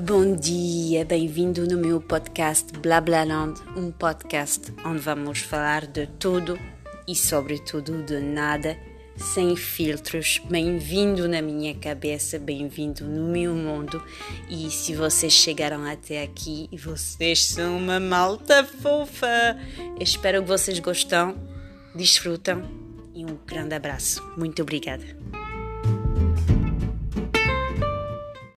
Bom dia, bem-vindo no meu podcast Blablaland, um podcast onde vamos falar de tudo e, sobretudo, de nada, sem filtros. Bem-vindo na minha cabeça, bem-vindo no meu mundo. E se vocês chegaram até aqui, vocês são uma malta fofa. Espero que vocês gostam, desfrutam e um grande abraço. Muito obrigada.